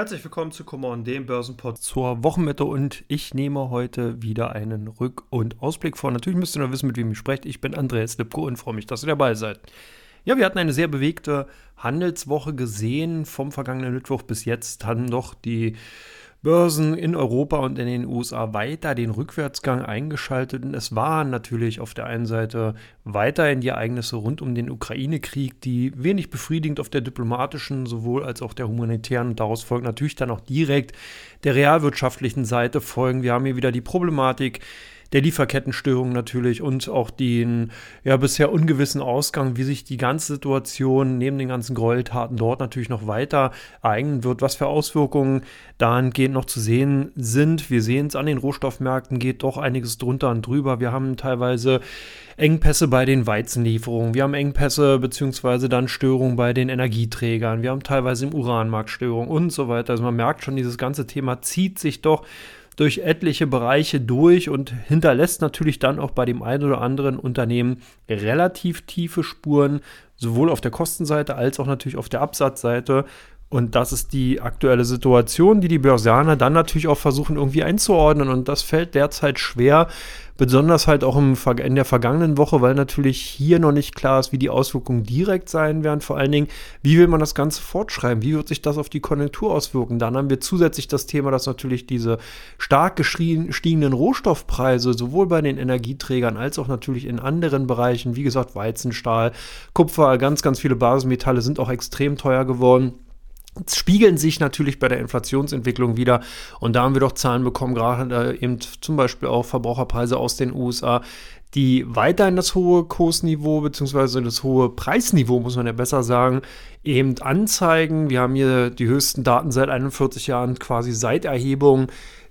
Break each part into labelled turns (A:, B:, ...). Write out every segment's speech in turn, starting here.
A: Herzlich willkommen zu Come On, dem Börsenpod zur Wochenmitte und ich nehme heute wieder einen Rück- und Ausblick vor. Natürlich müsst ihr noch wissen, mit wem ich spreche. Ich bin Andreas Lipko und freue mich, dass ihr dabei seid. Ja, wir hatten eine sehr bewegte Handelswoche gesehen. Vom vergangenen Mittwoch bis jetzt haben doch die Börsen in Europa und in den USA weiter den Rückwärtsgang eingeschaltet. Und es waren natürlich auf der einen Seite weiterhin die Ereignisse rund um den Ukraine-Krieg, die wenig befriedigend auf der diplomatischen sowohl als auch der humanitären und daraus folgt natürlich dann auch direkt der realwirtschaftlichen Seite folgen. Wir haben hier wieder die Problematik, der Lieferkettenstörung natürlich und auch den ja bisher ungewissen Ausgang, wie sich die ganze Situation neben den ganzen Gräueltaten dort natürlich noch weiter ereignen wird, was für Auswirkungen dahingehend noch zu sehen sind. Wir sehen es an den Rohstoffmärkten, geht doch einiges drunter und drüber. Wir haben teilweise Engpässe bei den Weizenlieferungen, wir haben Engpässe bzw. dann Störungen bei den Energieträgern, wir haben teilweise im Uranmarkt Störungen und so weiter. Also man merkt schon, dieses ganze Thema zieht sich doch durch etliche Bereiche durch und hinterlässt natürlich dann auch bei dem einen oder anderen Unternehmen relativ tiefe Spuren, sowohl auf der Kostenseite als auch natürlich auf der Absatzseite. Und das ist die aktuelle Situation, die die Börsianer dann natürlich auch versuchen irgendwie einzuordnen. Und das fällt derzeit schwer, besonders halt auch im, in der vergangenen Woche, weil natürlich hier noch nicht klar ist, wie die Auswirkungen direkt sein werden. Vor allen Dingen, wie will man das Ganze fortschreiben? Wie wird sich das auf die Konjunktur auswirken? Dann haben wir zusätzlich das Thema, dass natürlich diese stark gestiegenen Rohstoffpreise sowohl bei den Energieträgern als auch natürlich in anderen Bereichen, wie gesagt, Weizenstahl, Kupfer, ganz, ganz viele Basismetalle sind auch extrem teuer geworden spiegeln sich natürlich bei der Inflationsentwicklung wieder. Und da haben wir doch Zahlen bekommen, gerade eben zum Beispiel auch Verbraucherpreise aus den USA, die weiterhin das hohe Kursniveau bzw. das hohe Preisniveau, muss man ja besser sagen, eben anzeigen. Wir haben hier die höchsten Daten seit 41 Jahren, quasi seit Erhebung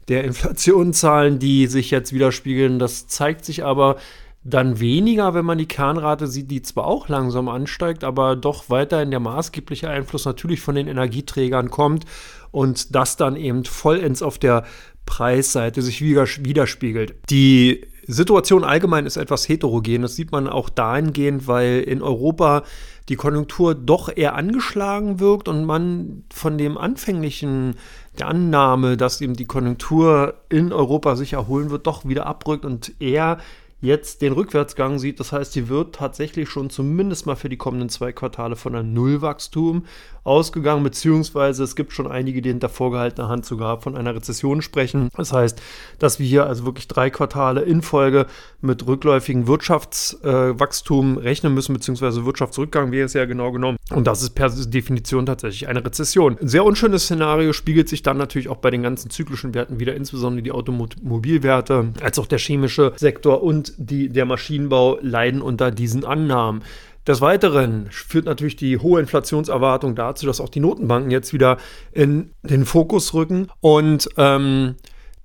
A: der Inflationszahlen, die sich jetzt widerspiegeln. Das zeigt sich aber dann weniger, wenn man die Kernrate sieht, die zwar auch langsam ansteigt, aber doch weiterhin der maßgebliche Einfluss natürlich von den Energieträgern kommt und das dann eben vollends auf der Preisseite sich widerspiegelt. Die Situation allgemein ist etwas heterogen. Das sieht man auch dahingehend, weil in Europa die Konjunktur doch eher angeschlagen wirkt und man von dem anfänglichen der Annahme, dass eben die Konjunktur in Europa sich erholen wird, doch wieder abrückt und eher jetzt den Rückwärtsgang sieht. Das heißt, sie wird tatsächlich schon zumindest mal für die kommenden zwei Quartale von einem Nullwachstum ausgegangen, beziehungsweise es gibt schon einige, die hinter vorgehaltener Hand sogar von einer Rezession sprechen. Das heißt, dass wir hier also wirklich drei Quartale in Folge mit rückläufigem Wirtschaftswachstum äh, rechnen müssen, beziehungsweise Wirtschaftsrückgang wäre es ja genau genommen. Und das ist per Definition tatsächlich eine Rezession. Ein sehr unschönes Szenario spiegelt sich dann natürlich auch bei den ganzen zyklischen Werten wieder, insbesondere die Automobilwerte, als auch der chemische Sektor und die, der Maschinenbau leiden unter diesen Annahmen. Des Weiteren führt natürlich die hohe Inflationserwartung dazu, dass auch die Notenbanken jetzt wieder in den Fokus rücken und ähm,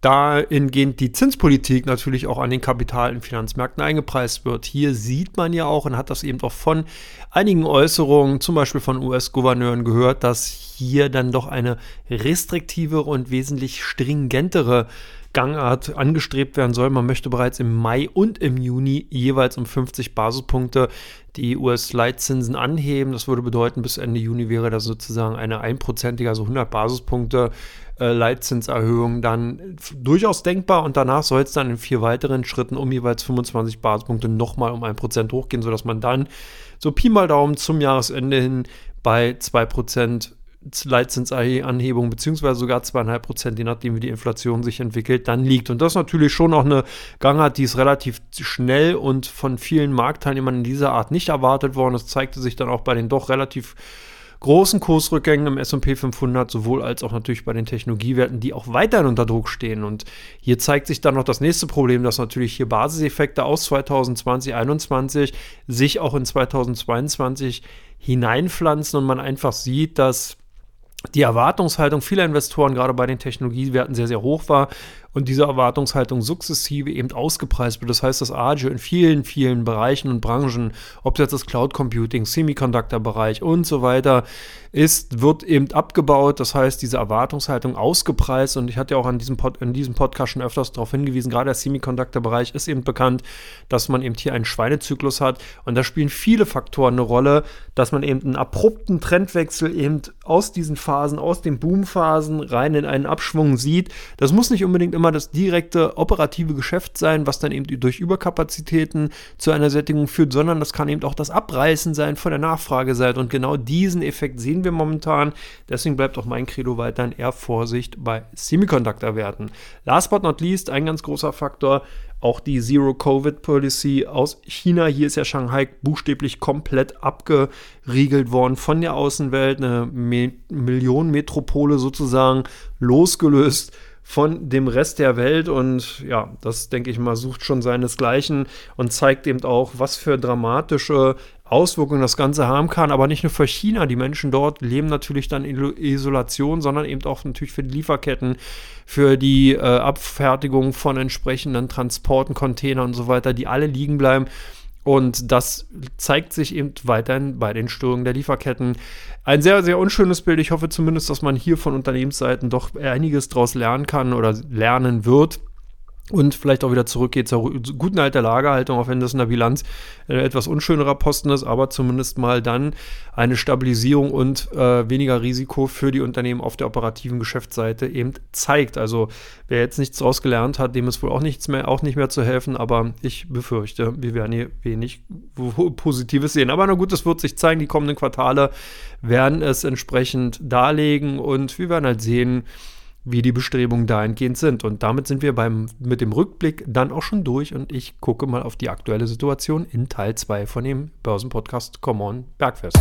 A: dahingehend die Zinspolitik natürlich auch an den Kapital- und Finanzmärkten eingepreist wird. Hier sieht man ja auch und hat das eben auch von einigen Äußerungen, zum Beispiel von US-Gouverneuren gehört, dass hier dann doch eine restriktivere und wesentlich stringentere Gangart angestrebt werden soll. Man möchte bereits im Mai und im Juni jeweils um 50 Basispunkte die US-Leitzinsen anheben. Das würde bedeuten, bis Ende Juni wäre das sozusagen eine einprozentige, also 100 Basispunkte äh, Leitzinserhöhung dann durchaus denkbar. Und danach soll es dann in vier weiteren Schritten um jeweils 25 Basispunkte nochmal um ein Prozent hochgehen, sodass man dann so Pi mal Daumen zum Jahresende hin bei 2% Leitzinsanhebung beziehungsweise sogar zweieinhalb Prozent, je nachdem wie die Inflation sich entwickelt, dann liegt. Und das natürlich schon auch eine Gangart, die ist relativ schnell und von vielen Marktteilnehmern in dieser Art nicht erwartet worden. Das zeigte sich dann auch bei den doch relativ großen Kursrückgängen im S&P 500, sowohl als auch natürlich bei den Technologiewerten, die auch weiterhin unter Druck stehen. Und hier zeigt sich dann noch das nächste Problem, dass natürlich hier Basiseffekte aus 2020, 2021 sich auch in 2022 hineinpflanzen und man einfach sieht, dass die Erwartungshaltung vieler Investoren gerade bei den Technologiewerten sehr, sehr hoch war und diese Erwartungshaltung sukzessive eben ausgepreist wird. Das heißt, das Agio in vielen, vielen Bereichen und Branchen, ob jetzt das Cloud Computing, Semiconductor-Bereich und so weiter ist, wird eben abgebaut. Das heißt, diese Erwartungshaltung ausgepreist und ich hatte ja auch an diesem Pod, in diesem Podcast schon öfters darauf hingewiesen, gerade der Semiconductor-Bereich ist eben bekannt, dass man eben hier einen Schweinezyklus hat und da spielen viele Faktoren eine Rolle, dass man eben einen abrupten Trendwechsel eben aus diesen Phasen, aus den Boomphasen rein in einen Abschwung sieht. Das muss nicht unbedingt immer das direkte operative Geschäft sein, was dann eben durch Überkapazitäten zu einer Sättigung führt, sondern das kann eben auch das Abreißen sein von der Nachfrageseite und genau diesen Effekt sehen wir momentan. Deswegen bleibt auch mein Credo weiterhin eher Vorsicht bei Semiconductor-Werten. Last but not least, ein ganz großer Faktor, auch die Zero-Covid-Policy aus China. Hier ist ja Shanghai buchstäblich komplett abgeriegelt worden von der Außenwelt. Eine Me Millionenmetropole sozusagen losgelöst von dem Rest der Welt und ja, das denke ich mal, sucht schon seinesgleichen und zeigt eben auch, was für dramatische Auswirkungen das Ganze haben kann, aber nicht nur für China. Die Menschen dort leben natürlich dann in Isolation, sondern eben auch natürlich für die Lieferketten, für die äh, Abfertigung von entsprechenden Transporten, Containern und so weiter, die alle liegen bleiben. Und das zeigt sich eben weiterhin bei den Störungen der Lieferketten. Ein sehr, sehr unschönes Bild. Ich hoffe zumindest, dass man hier von Unternehmensseiten doch einiges daraus lernen kann oder lernen wird und vielleicht auch wieder zurückgeht zur guten alter Lagerhaltung, auch wenn das in der Bilanz äh, etwas unschönerer Posten ist, aber zumindest mal dann eine Stabilisierung und äh, weniger Risiko für die Unternehmen auf der operativen Geschäftsseite eben zeigt. Also wer jetzt nichts daraus gelernt hat, dem ist wohl auch nichts mehr, auch nicht mehr zu helfen, aber ich befürchte, wir werden hier wenig Positives sehen. Aber na gut, das wird sich zeigen, die kommenden Quartale werden es entsprechend darlegen und wir werden halt sehen, wie die Bestrebungen dahingehend sind. Und damit sind wir beim, mit dem Rückblick dann auch schon durch und ich gucke mal auf die aktuelle Situation in Teil 2 von dem Börsenpodcast Come On Bergfest.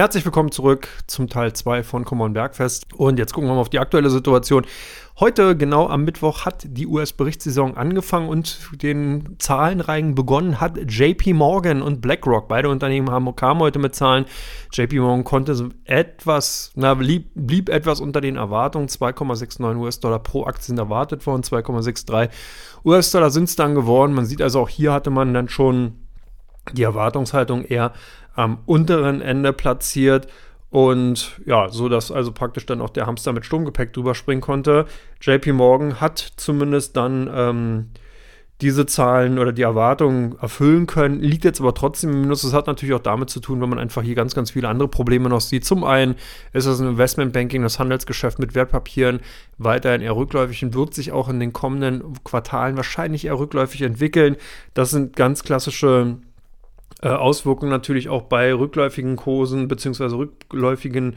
A: Herzlich willkommen zurück zum Teil 2 von Come On Bergfest. Und jetzt gucken wir mal auf die aktuelle Situation. Heute, genau am Mittwoch, hat die US-Berichtssaison angefangen und den Zahlenreigen begonnen hat JP Morgan und BlackRock. Beide Unternehmen haben, kamen heute mit Zahlen. JP Morgan konnte etwas, na, blieb, blieb etwas unter den Erwartungen. 2,69 US-Dollar pro Aktie sind erwartet worden, 2,63 US-Dollar sind es dann geworden. Man sieht also auch hier hatte man dann schon die Erwartungshaltung eher am unteren Ende platziert. Und ja, so dass also praktisch dann auch der Hamster mit Sturmgepäck drüber springen konnte. JP Morgan hat zumindest dann ähm, diese Zahlen oder die Erwartungen erfüllen können, liegt jetzt aber trotzdem im Minus. Das hat natürlich auch damit zu tun, wenn man einfach hier ganz, ganz viele andere Probleme noch sieht. Zum einen ist das Investmentbanking, das Handelsgeschäft mit Wertpapieren weiterhin eher rückläufig und wird sich auch in den kommenden Quartalen wahrscheinlich eher rückläufig entwickeln. Das sind ganz klassische äh, Auswirkungen natürlich auch bei rückläufigen Kursen beziehungsweise rückläufigen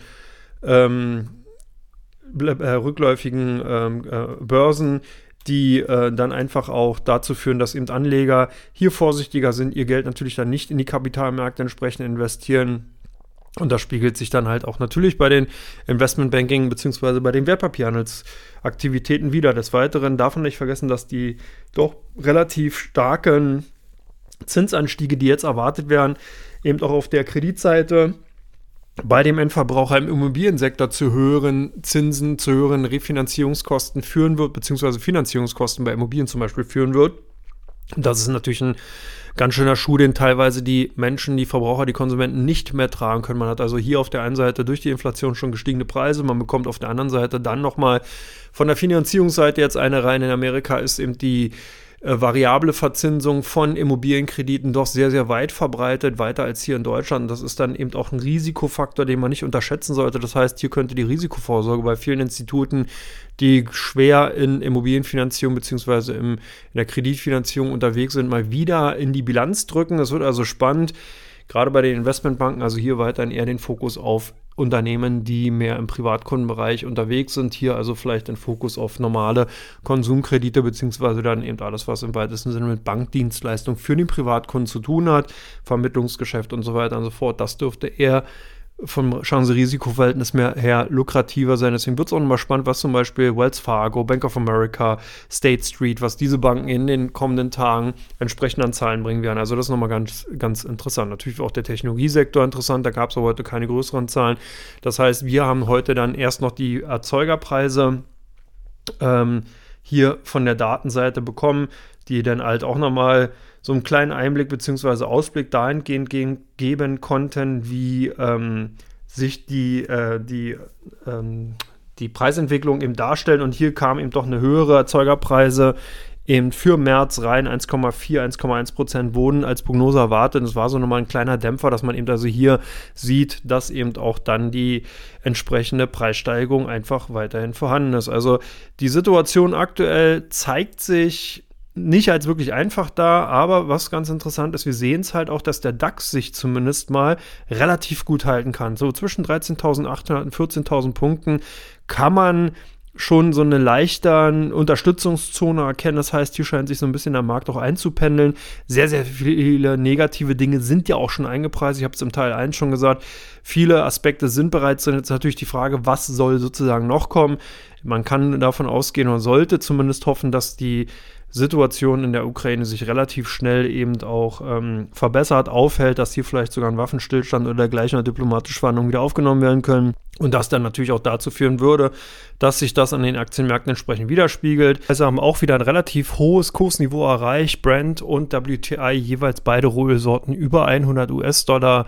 A: ähm, äh, rückläufigen ähm, äh, Börsen, die äh, dann einfach auch dazu führen, dass eben Anleger hier vorsichtiger sind, ihr Geld natürlich dann nicht in die Kapitalmärkte entsprechend investieren. Und das spiegelt sich dann halt auch natürlich bei den Investmentbanking bzw. bei den Wertpapierhandelsaktivitäten wieder. Des Weiteren darf man nicht vergessen, dass die doch relativ starken Zinsanstiege, die jetzt erwartet werden, eben auch auf der Kreditseite bei dem Endverbraucher im Immobiliensektor zu höheren Zinsen, zu höheren Refinanzierungskosten führen wird, beziehungsweise Finanzierungskosten bei Immobilien zum Beispiel führen wird. Das ist natürlich ein ganz schöner Schuh, den teilweise die Menschen, die Verbraucher, die Konsumenten nicht mehr tragen können. Man hat also hier auf der einen Seite durch die Inflation schon gestiegene Preise, man bekommt auf der anderen Seite dann nochmal von der Finanzierungsseite jetzt eine rein. In Amerika ist eben die äh, variable Verzinsung von Immobilienkrediten doch sehr, sehr weit verbreitet, weiter als hier in Deutschland. Das ist dann eben auch ein Risikofaktor, den man nicht unterschätzen sollte. Das heißt, hier könnte die Risikovorsorge bei vielen Instituten, die schwer in Immobilienfinanzierung bzw. in der Kreditfinanzierung unterwegs sind, mal wieder in die Bilanz drücken. Es wird also spannend gerade bei den Investmentbanken, also hier weiterhin eher den Fokus auf Unternehmen, die mehr im Privatkundenbereich unterwegs sind. Hier also vielleicht ein Fokus auf normale Konsumkredite, beziehungsweise dann eben alles, was im weitesten Sinne mit Bankdienstleistung für den Privatkunden zu tun hat, Vermittlungsgeschäft und so weiter und so fort. Das dürfte eher vom Chance-Risiko-Verhältnis her lukrativer sein. Deswegen wird es auch nochmal spannend, was zum Beispiel Wells Fargo, Bank of America, State Street, was diese Banken in den kommenden Tagen entsprechend an Zahlen bringen werden. Also das ist nochmal ganz, ganz interessant. Natürlich auch der Technologiesektor interessant, da gab es heute keine größeren Zahlen. Das heißt, wir haben heute dann erst noch die Erzeugerpreise ähm, hier von der Datenseite bekommen, die dann halt auch nochmal so einen kleinen Einblick bzw. Ausblick dahingehend geben konnten, wie ähm, sich die, äh, die, ähm, die Preisentwicklung eben darstellen. Und hier kam eben doch eine höhere Erzeugerpreise eben für März rein. 1,4, 1,1 Prozent wurden als Prognose erwartet. Das war so nochmal ein kleiner Dämpfer, dass man eben also hier sieht, dass eben auch dann die entsprechende Preissteigerung einfach weiterhin vorhanden ist. Also die Situation aktuell zeigt sich nicht als wirklich einfach da, aber was ganz interessant ist, wir sehen es halt auch, dass der DAX sich zumindest mal relativ gut halten kann. So zwischen 13.800 und 14.000 Punkten kann man schon so eine leichte Unterstützungszone erkennen. Das heißt, hier scheint sich so ein bisschen der Markt auch einzupendeln. Sehr, sehr viele negative Dinge sind ja auch schon eingepreist. Ich habe es im Teil 1 schon gesagt. Viele Aspekte sind bereits drin. Jetzt natürlich die Frage, was soll sozusagen noch kommen? Man kann davon ausgehen oder sollte zumindest hoffen, dass die Situation in der Ukraine sich relativ schnell eben auch ähm, verbessert, aufhält, dass hier vielleicht sogar ein Waffenstillstand oder dergleichen oder diplomatische Verhandlungen wieder aufgenommen werden können. Und das dann natürlich auch dazu führen würde, dass sich das an den Aktienmärkten entsprechend widerspiegelt. Also haben auch wieder ein relativ hohes Kursniveau erreicht. Brent und WTI jeweils beide Rohölsorten über 100 US-Dollar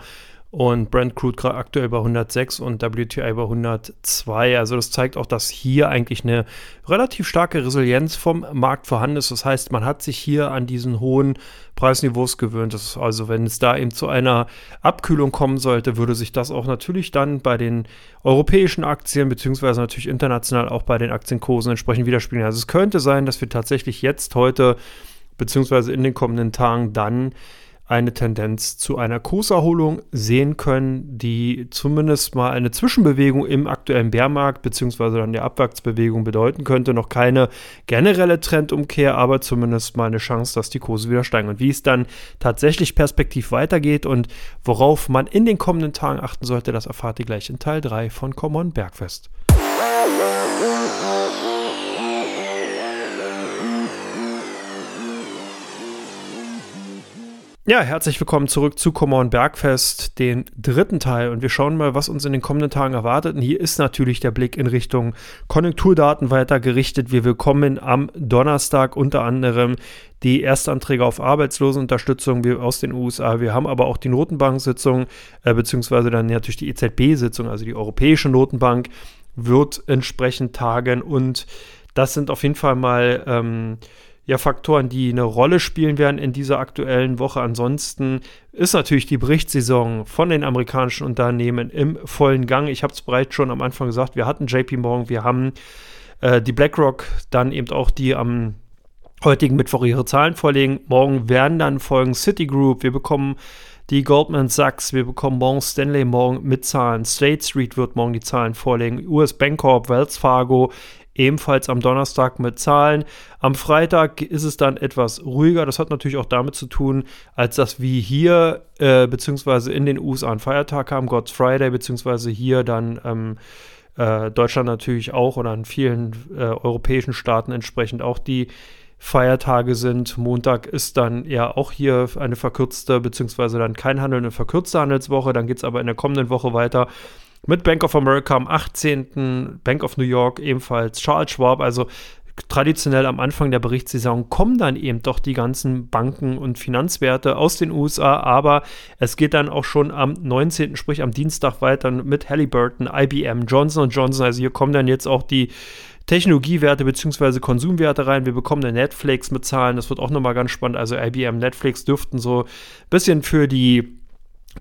A: und Brent Crude gerade aktuell bei 106 und WTI bei 102. Also das zeigt auch, dass hier eigentlich eine relativ starke Resilienz vom Markt vorhanden ist. Das heißt, man hat sich hier an diesen hohen Preisniveaus gewöhnt. Das also, wenn es da eben zu einer Abkühlung kommen sollte, würde sich das auch natürlich dann bei den europäischen Aktien beziehungsweise natürlich international auch bei den Aktienkursen entsprechend widerspiegeln. Also es könnte sein, dass wir tatsächlich jetzt heute beziehungsweise in den kommenden Tagen dann eine Tendenz zu einer Kurserholung sehen können, die zumindest mal eine Zwischenbewegung im aktuellen Bärmarkt beziehungsweise dann der Abwärtsbewegung bedeuten könnte. Noch keine generelle Trendumkehr, aber zumindest mal eine Chance, dass die Kurse wieder steigen. Und wie es dann tatsächlich perspektiv weitergeht und worauf man in den kommenden Tagen achten sollte, das erfahrt ihr gleich in Teil 3 von Common Bergfest. Ja, herzlich willkommen zurück zu Common Bergfest, den dritten Teil. Und wir schauen mal, was uns in den kommenden Tagen erwartet. Und hier ist natürlich der Blick in Richtung Konjunkturdaten weiter gerichtet. Wir bekommen am Donnerstag unter anderem die Erstanträge auf Arbeitslosenunterstützung aus den USA. Wir haben aber auch die Notenbank-Sitzung, äh, beziehungsweise dann natürlich die EZB-Sitzung, also die Europäische Notenbank, wird entsprechend tagen. Und das sind auf jeden Fall mal. Ähm, ja Faktoren, die eine Rolle spielen werden in dieser aktuellen Woche. Ansonsten ist natürlich die Berichtssaison von den amerikanischen Unternehmen im vollen Gang. Ich habe es bereits schon am Anfang gesagt, wir hatten JP Morgan, wir haben äh, die BlackRock, dann eben auch die am heutigen Mittwoch ihre Zahlen vorlegen. Morgen werden dann folgen Citigroup, wir bekommen die Goldman Sachs, wir bekommen morgen Stanley morgen mit Zahlen, State Street wird morgen die Zahlen vorlegen, US Bancorp, Wells Fargo, ebenfalls am Donnerstag mit Zahlen. Am Freitag ist es dann etwas ruhiger. Das hat natürlich auch damit zu tun, als dass wir hier äh, beziehungsweise in den USA einen Feiertag haben, God's Friday, beziehungsweise hier dann ähm, äh, Deutschland natürlich auch oder in vielen äh, europäischen Staaten entsprechend auch die Feiertage sind. Montag ist dann ja auch hier eine verkürzte, beziehungsweise dann kein Handel, eine verkürzte Handelswoche. Dann geht es aber in der kommenden Woche weiter mit Bank of America am 18., Bank of New York ebenfalls, Charles Schwab, also traditionell am Anfang der Berichtssaison kommen dann eben doch die ganzen Banken und Finanzwerte aus den USA, aber es geht dann auch schon am 19., sprich am Dienstag weiter mit Halliburton, IBM, Johnson Johnson, also hier kommen dann jetzt auch die Technologiewerte bzw. Konsumwerte rein. Wir bekommen eine Netflix mit Zahlen, das wird auch nochmal ganz spannend. Also IBM, Netflix dürften so ein bisschen für die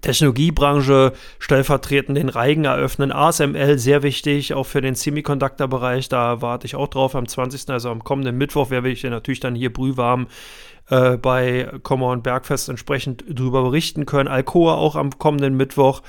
A: Technologiebranche stellvertretend den Reigen eröffnen. ASML sehr wichtig, auch für den Semiconductor-Bereich. Da warte ich auch drauf. Am 20., also am kommenden Mittwoch, werde ich natürlich dann hier brühwarm äh, bei Kommer und Bergfest entsprechend drüber berichten können. Alcoa auch am kommenden Mittwoch.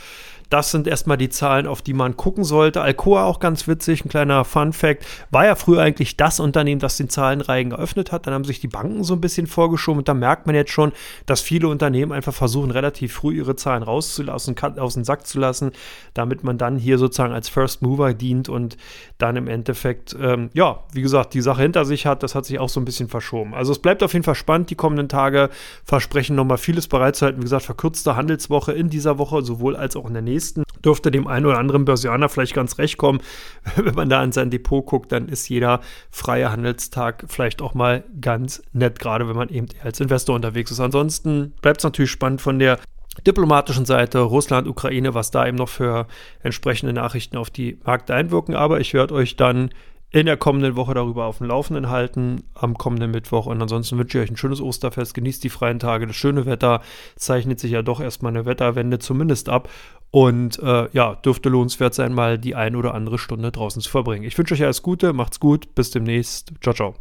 A: Das sind erstmal die Zahlen, auf die man gucken sollte. Alcoa auch ganz witzig, ein kleiner Fun Fact. War ja früher eigentlich das Unternehmen, das den Zahlenreigen geöffnet hat. Dann haben sich die Banken so ein bisschen vorgeschoben und da merkt man jetzt schon, dass viele Unternehmen einfach versuchen, relativ früh ihre Zahlen rauszulassen, aus dem Sack zu lassen, damit man dann hier sozusagen als First Mover dient und dann im Endeffekt, ähm, ja, wie gesagt, die Sache hinter sich hat. Das hat sich auch so ein bisschen verschoben. Also es bleibt auf jeden Fall spannend. Die kommenden Tage versprechen nochmal vieles bereitzuhalten. Wie gesagt, verkürzte Handelswoche in dieser Woche, sowohl als auch in der nächsten. Dürfte dem einen oder anderen Börsianer vielleicht ganz recht kommen. Wenn man da in sein Depot guckt, dann ist jeder freie Handelstag vielleicht auch mal ganz nett, gerade wenn man eben als Investor unterwegs ist. Ansonsten bleibt es natürlich spannend von der diplomatischen Seite, Russland, Ukraine, was da eben noch für entsprechende Nachrichten auf die Märkte einwirken. Aber ich werde euch dann in der kommenden Woche darüber auf dem Laufenden halten, am kommenden Mittwoch. Und ansonsten wünsche ich euch ein schönes Osterfest, genießt die freien Tage. Das schöne Wetter zeichnet sich ja doch erstmal eine Wetterwende zumindest ab. Und äh, ja, dürfte lohnenswert sein, mal die ein oder andere Stunde draußen zu verbringen. Ich wünsche euch alles Gute, macht's gut, bis demnächst. Ciao, ciao.